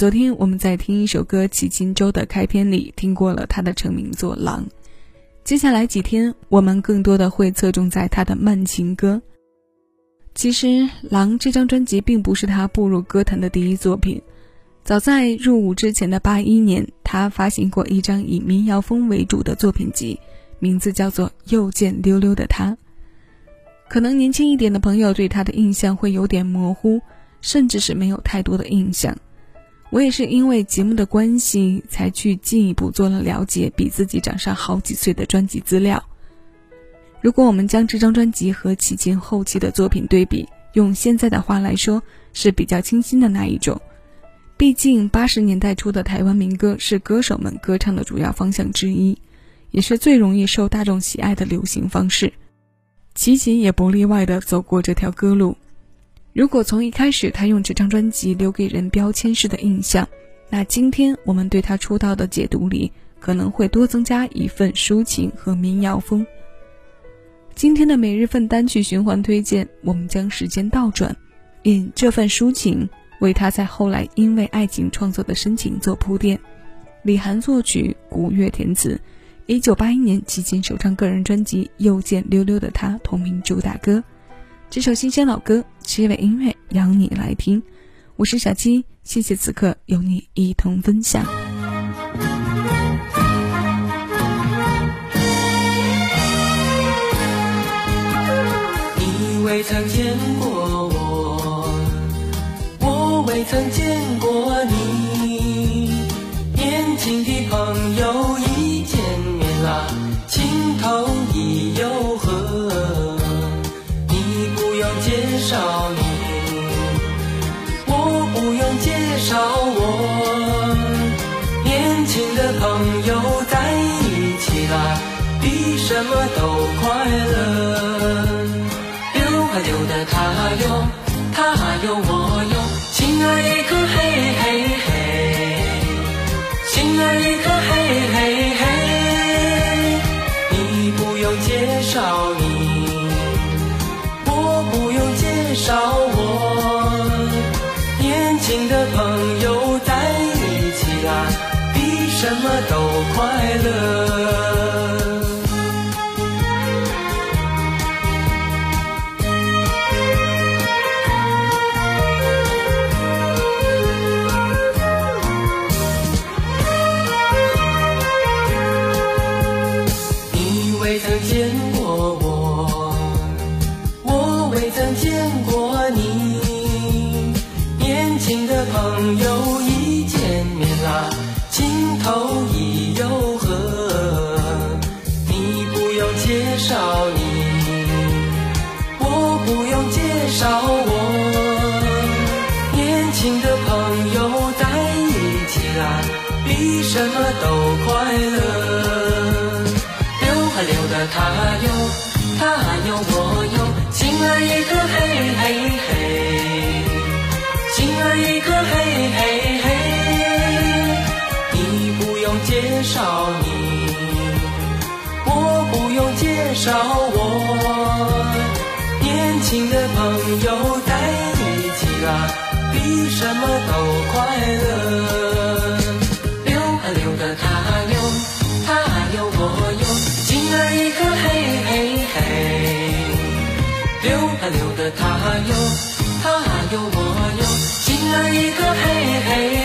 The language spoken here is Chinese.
昨天我们在听一首歌《骑金州》的开篇里听过了他的成名作《狼》，接下来几天我们更多的会侧重在他的慢情歌。其实，《狼》这张专辑并不是他步入歌坛的第一作品，早在入伍之前的八一年，他发行过一张以民谣风为主的作品集，名字叫做《又见溜溜的他》。可能年轻一点的朋友对他的印象会有点模糊。甚至是没有太多的印象。我也是因为节目的关系，才去进一步做了了解比自己长上好几岁的专辑资料。如果我们将这张专辑和齐秦后期的作品对比，用现在的话来说，是比较清新的那一种。毕竟八十年代初的台湾民歌是歌手们歌唱的主要方向之一，也是最容易受大众喜爱的流行方式。齐秦也不例外的走过这条歌路。如果从一开始他用这张专辑留给人标签式的印象，那今天我们对他出道的解读里可能会多增加一份抒情和民谣风。今天的每日份单曲循环推荐，我们将时间倒转，引这份抒情为他在后来因为爱情创作的深情做铺垫。李涵作曲，古月填词，一九八一年齐秦首张个人专辑《又见溜溜的他》同名主打歌。这首新鲜老歌，七尾音乐邀你来听。我是小七，谢谢此刻有你一同分享。你未曾见过我，我未曾见过你。介绍你，我不用介绍我。年轻的朋友在一起啦，比什么都快乐。溜啊溜的他哟，他哟我哟，心儿一颗嘿嘿嘿，心儿一颗嘿嘿嘿。你不用介绍你。新的朋友在一起啊，比什么都快乐。情投意又合。你不用介绍你，我不用介绍我。年轻的朋友在一起啦，比什么都快乐。溜啊溜的他哟，他哟我哟，心儿一颗嘿嘿嘿。用介绍我。年轻的朋友在一起啊，比什么都快乐。溜啊溜的他哟，他哟我哟，心儿一颗嘿嘿嘿。溜啊溜的他哟，他哟我哟。心儿一颗嘿嘿嘿，